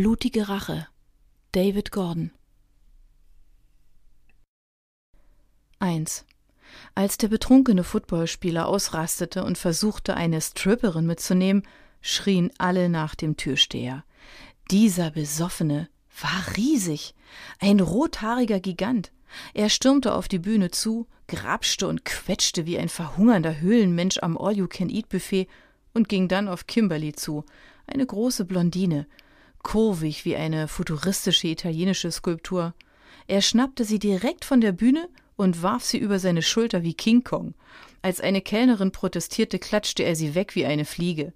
Blutige Rache David Gordon 1. Als der betrunkene Footballspieler ausrastete und versuchte, eine Stripperin mitzunehmen, schrien alle nach dem Türsteher. Dieser Besoffene war riesig, ein rothaariger Gigant. Er stürmte auf die Bühne zu, grapschte und quetschte wie ein verhungernder Höhlenmensch am All-You-Can-Eat-Buffet und ging dann auf Kimberly zu, eine große Blondine, kurvig wie eine futuristische italienische Skulptur. Er schnappte sie direkt von der Bühne und warf sie über seine Schulter wie King Kong. Als eine Kellnerin protestierte, klatschte er sie weg wie eine Fliege.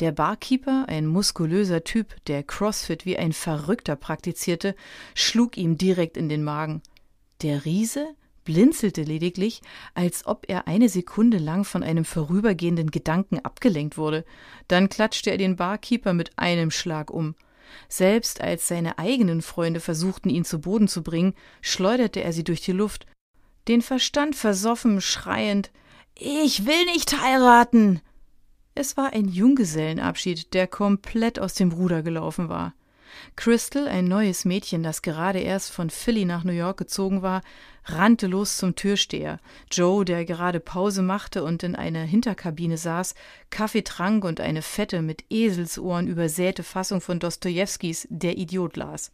Der Barkeeper, ein muskulöser Typ, der CrossFit wie ein Verrückter praktizierte, schlug ihm direkt in den Magen. Der Riese blinzelte lediglich, als ob er eine Sekunde lang von einem vorübergehenden Gedanken abgelenkt wurde. Dann klatschte er den Barkeeper mit einem Schlag um. Selbst als seine eigenen Freunde versuchten, ihn zu Boden zu bringen, schleuderte er sie durch die Luft, den Verstand versoffen, schreiend Ich will nicht heiraten. Es war ein Junggesellenabschied, der komplett aus dem Ruder gelaufen war. Crystal, ein neues Mädchen, das gerade erst von Philly nach New York gezogen war, rannte los zum Türsteher. Joe, der gerade Pause machte und in einer Hinterkabine saß, Kaffee trank und eine fette, mit Eselsohren übersäte Fassung von Dostojewskis Der Idiot las.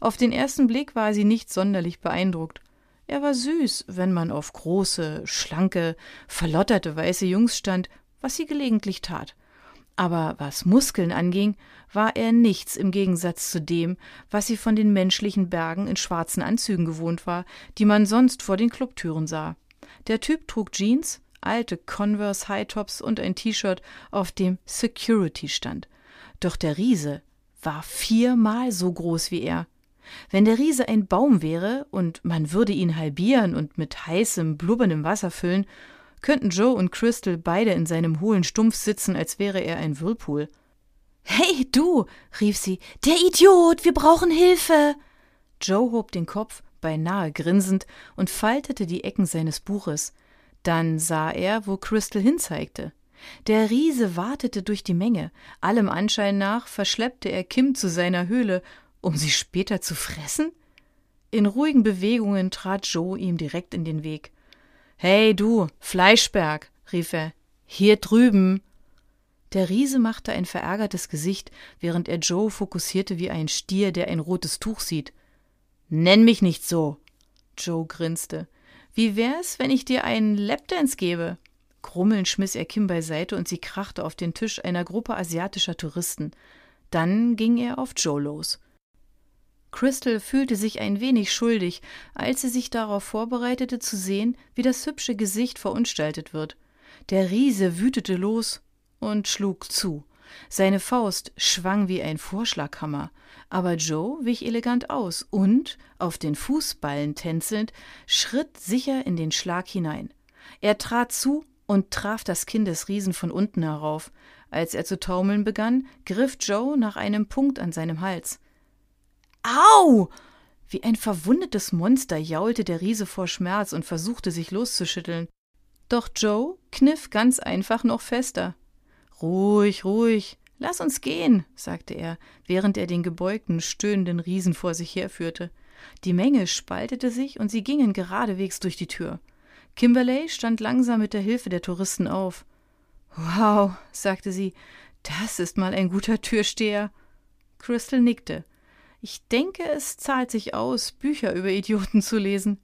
Auf den ersten Blick war sie nicht sonderlich beeindruckt. Er war süß, wenn man auf große, schlanke, verlotterte weiße Jungs stand, was sie gelegentlich tat. Aber was Muskeln anging, war er nichts im Gegensatz zu dem, was sie von den menschlichen Bergen in schwarzen Anzügen gewohnt war, die man sonst vor den Clubtüren sah. Der Typ trug Jeans, alte Converse Hightops und ein T-Shirt, auf dem Security stand. Doch der Riese war viermal so groß wie er. Wenn der Riese ein Baum wäre und man würde ihn halbieren und mit heißem, blubberndem Wasser füllen, könnten Joe und Crystal beide in seinem hohlen Stumpf sitzen, als wäre er ein Whirlpool. Hey, du, rief sie, der Idiot, wir brauchen Hilfe. Joe hob den Kopf, beinahe grinsend, und faltete die Ecken seines Buches. Dann sah er, wo Crystal hinzeigte. Der Riese wartete durch die Menge. Allem Anschein nach verschleppte er Kim zu seiner Höhle, um sie später zu fressen? In ruhigen Bewegungen trat Joe ihm direkt in den Weg. Hey du, Fleischberg, rief er, hier drüben. Der Riese machte ein verärgertes Gesicht, während er Joe fokussierte wie ein Stier, der ein rotes Tuch sieht. Nenn mich nicht so. Joe grinste. Wie wär's, wenn ich dir einen Lapdance gebe? Grummelnd schmiss er Kim beiseite und sie krachte auf den Tisch einer Gruppe asiatischer Touristen. Dann ging er auf Joe los. Crystal fühlte sich ein wenig schuldig, als sie sich darauf vorbereitete zu sehen, wie das hübsche Gesicht verunstaltet wird. Der Riese wütete los und schlug zu. Seine Faust schwang wie ein Vorschlaghammer, aber Joe wich elegant aus und, auf den Fußballen tänzelnd, schritt sicher in den Schlag hinein. Er trat zu und traf das Kinn des Riesen von unten herauf. Als er zu taumeln begann, griff Joe nach einem Punkt an seinem Hals. Au! Wie ein verwundetes Monster jaulte der Riese vor Schmerz und versuchte sich loszuschütteln. Doch Joe kniff ganz einfach noch fester. Ruhig, ruhig, lass uns gehen, sagte er, während er den gebeugten, stöhnenden Riesen vor sich herführte. Die Menge spaltete sich und sie gingen geradewegs durch die Tür. Kimberley stand langsam mit der Hilfe der Touristen auf. Wow, sagte sie, das ist mal ein guter Türsteher. Crystal nickte. Ich denke, es zahlt sich aus, Bücher über Idioten zu lesen.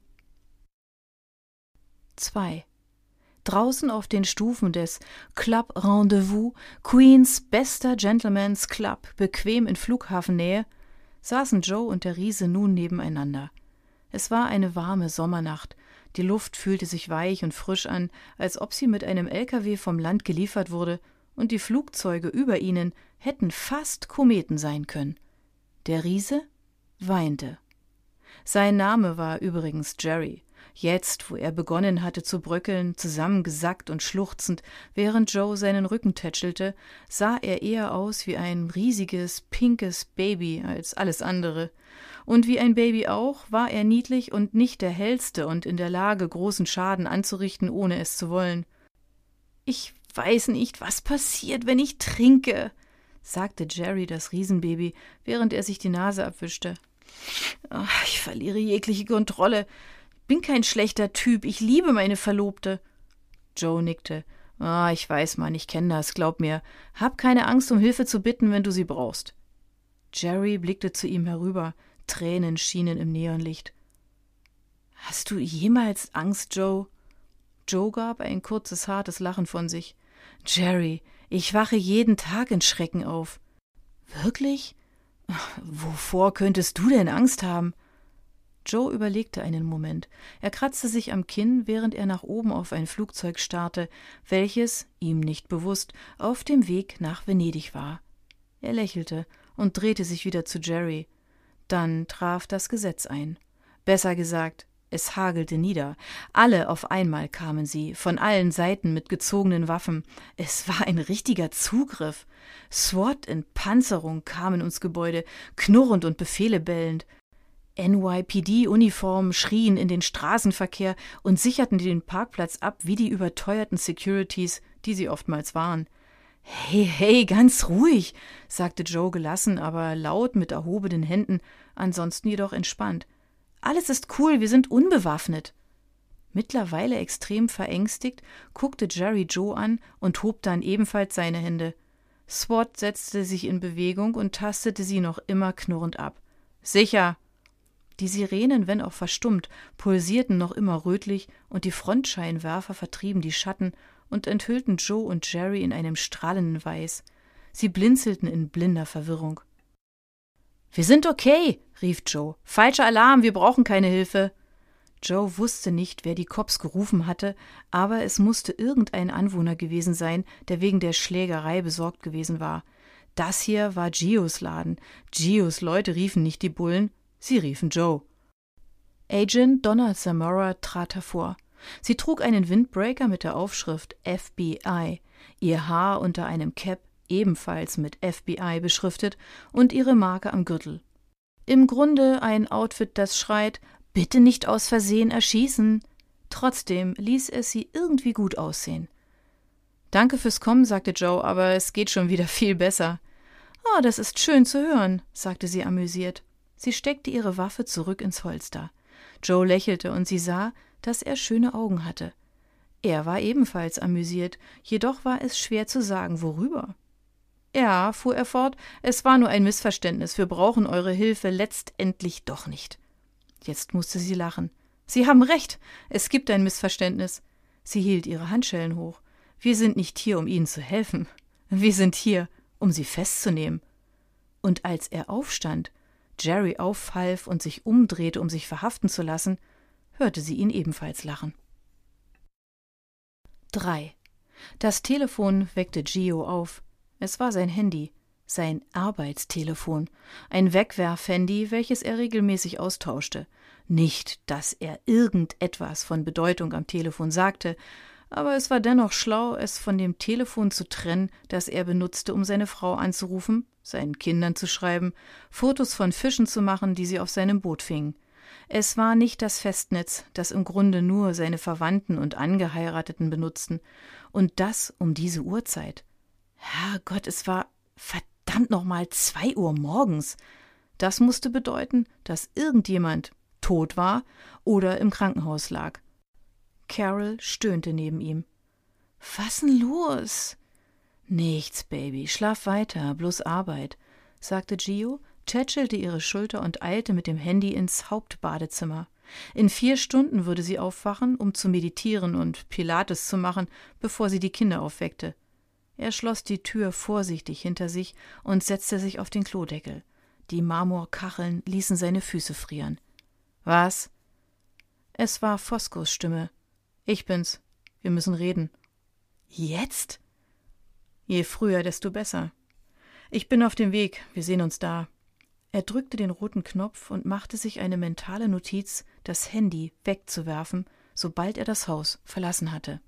2. Draußen auf den Stufen des Club Rendezvous, Queens bester Gentleman's Club, bequem in Flughafennähe, saßen Joe und der Riese nun nebeneinander. Es war eine warme Sommernacht, die Luft fühlte sich weich und frisch an, als ob sie mit einem LKW vom Land geliefert wurde, und die Flugzeuge über ihnen hätten fast Kometen sein können. Der Riese weinte. Sein Name war übrigens Jerry. Jetzt, wo er begonnen hatte zu bröckeln, zusammengesackt und schluchzend, während Joe seinen Rücken tätschelte, sah er eher aus wie ein riesiges, pinkes Baby als alles andere. Und wie ein Baby auch, war er niedlich und nicht der hellste und in der Lage, großen Schaden anzurichten, ohne es zu wollen. Ich weiß nicht, was passiert, wenn ich trinke, sagte Jerry das Riesenbaby, während er sich die Nase abwischte. Ach, ich verliere jegliche Kontrolle. Ich bin kein schlechter Typ, ich liebe meine Verlobte. Joe nickte. Ah, ich weiß, Mann, ich kenne das, glaub mir. Hab keine Angst, um Hilfe zu bitten, wenn du sie brauchst. Jerry blickte zu ihm herüber. Tränen schienen im Neonlicht. Hast du jemals Angst, Joe? Joe gab ein kurzes, hartes Lachen von sich. Jerry, ich wache jeden Tag in Schrecken auf. Wirklich? Wovor könntest du denn Angst haben? Joe überlegte einen Moment. Er kratzte sich am Kinn, während er nach oben auf ein Flugzeug starrte, welches, ihm nicht bewusst, auf dem Weg nach Venedig war. Er lächelte und drehte sich wieder zu Jerry. Dann traf das Gesetz ein. Besser gesagt, es hagelte nieder. Alle auf einmal kamen sie, von allen Seiten mit gezogenen Waffen. Es war ein richtiger Zugriff. SWAT in Panzerung kamen ins Gebäude, knurrend und Befehle bellend. NYPD-Uniformen schrien in den Straßenverkehr und sicherten den Parkplatz ab wie die überteuerten Securities, die sie oftmals waren. Hey, hey, ganz ruhig, sagte Joe gelassen, aber laut mit erhobenen Händen, ansonsten jedoch entspannt. Alles ist cool, wir sind unbewaffnet. Mittlerweile extrem verängstigt, guckte Jerry Joe an und hob dann ebenfalls seine Hände. SWAT setzte sich in Bewegung und tastete sie noch immer knurrend ab. Sicher. Die Sirenen, wenn auch verstummt, pulsierten noch immer rötlich, und die Frontscheinwerfer vertrieben die Schatten und enthüllten Joe und Jerry in einem strahlenden Weiß. Sie blinzelten in blinder Verwirrung. Wir sind okay, rief Joe. Falscher Alarm, wir brauchen keine Hilfe. Joe wusste nicht, wer die Cops gerufen hatte, aber es musste irgendein Anwohner gewesen sein, der wegen der Schlägerei besorgt gewesen war. Das hier war Gios Laden. Gios Leute riefen nicht die Bullen, sie riefen Joe. Agent Donna Zamora trat hervor. Sie trug einen Windbreaker mit der Aufschrift FBI, ihr Haar unter einem Cap ebenfalls mit FBI beschriftet, und ihre Marke am Gürtel. Im Grunde ein Outfit, das schreit Bitte nicht aus Versehen erschießen. Trotzdem ließ es sie irgendwie gut aussehen. Danke fürs Kommen, sagte Joe, aber es geht schon wieder viel besser. Ah, oh, das ist schön zu hören, sagte sie amüsiert. Sie steckte ihre Waffe zurück ins Holster. Joe lächelte und sie sah, dass er schöne Augen hatte. Er war ebenfalls amüsiert, jedoch war es schwer zu sagen, worüber. Ja, fuhr er fort, es war nur ein Missverständnis. Wir brauchen eure Hilfe letztendlich doch nicht. Jetzt musste sie lachen. Sie haben recht. Es gibt ein Missverständnis. Sie hielt ihre Handschellen hoch. Wir sind nicht hier, um Ihnen zu helfen. Wir sind hier, um Sie festzunehmen. Und als er aufstand, Jerry aufhalf und sich umdrehte, um sich verhaften zu lassen, hörte sie ihn ebenfalls lachen. 3. Das Telefon weckte Gio auf. Es war sein Handy, sein Arbeitstelefon, ein Wegwerfhandy, welches er regelmäßig austauschte. Nicht, dass er irgendetwas von Bedeutung am Telefon sagte, aber es war dennoch schlau, es von dem Telefon zu trennen, das er benutzte, um seine Frau anzurufen, seinen Kindern zu schreiben, Fotos von Fischen zu machen, die sie auf seinem Boot fingen. Es war nicht das Festnetz, das im Grunde nur seine Verwandten und Angeheirateten benutzten, und das um diese Uhrzeit. Herrgott, es war verdammt nochmal zwei Uhr morgens. Das musste bedeuten, dass irgendjemand tot war oder im Krankenhaus lag. Carol stöhnte neben ihm. Was denn los? Nichts, Baby, schlaf weiter, bloß Arbeit, sagte Gio, tätschelte ihre Schulter und eilte mit dem Handy ins Hauptbadezimmer. In vier Stunden würde sie aufwachen, um zu meditieren und Pilates zu machen, bevor sie die Kinder aufweckte. Er schloss die Tür vorsichtig hinter sich und setzte sich auf den Klodeckel. Die Marmorkacheln ließen seine Füße frieren. Was? Es war Foskos Stimme. Ich bin's. Wir müssen reden. Jetzt? Je früher, desto besser. Ich bin auf dem Weg. Wir sehen uns da. Er drückte den roten Knopf und machte sich eine mentale Notiz, das Handy wegzuwerfen, sobald er das Haus verlassen hatte.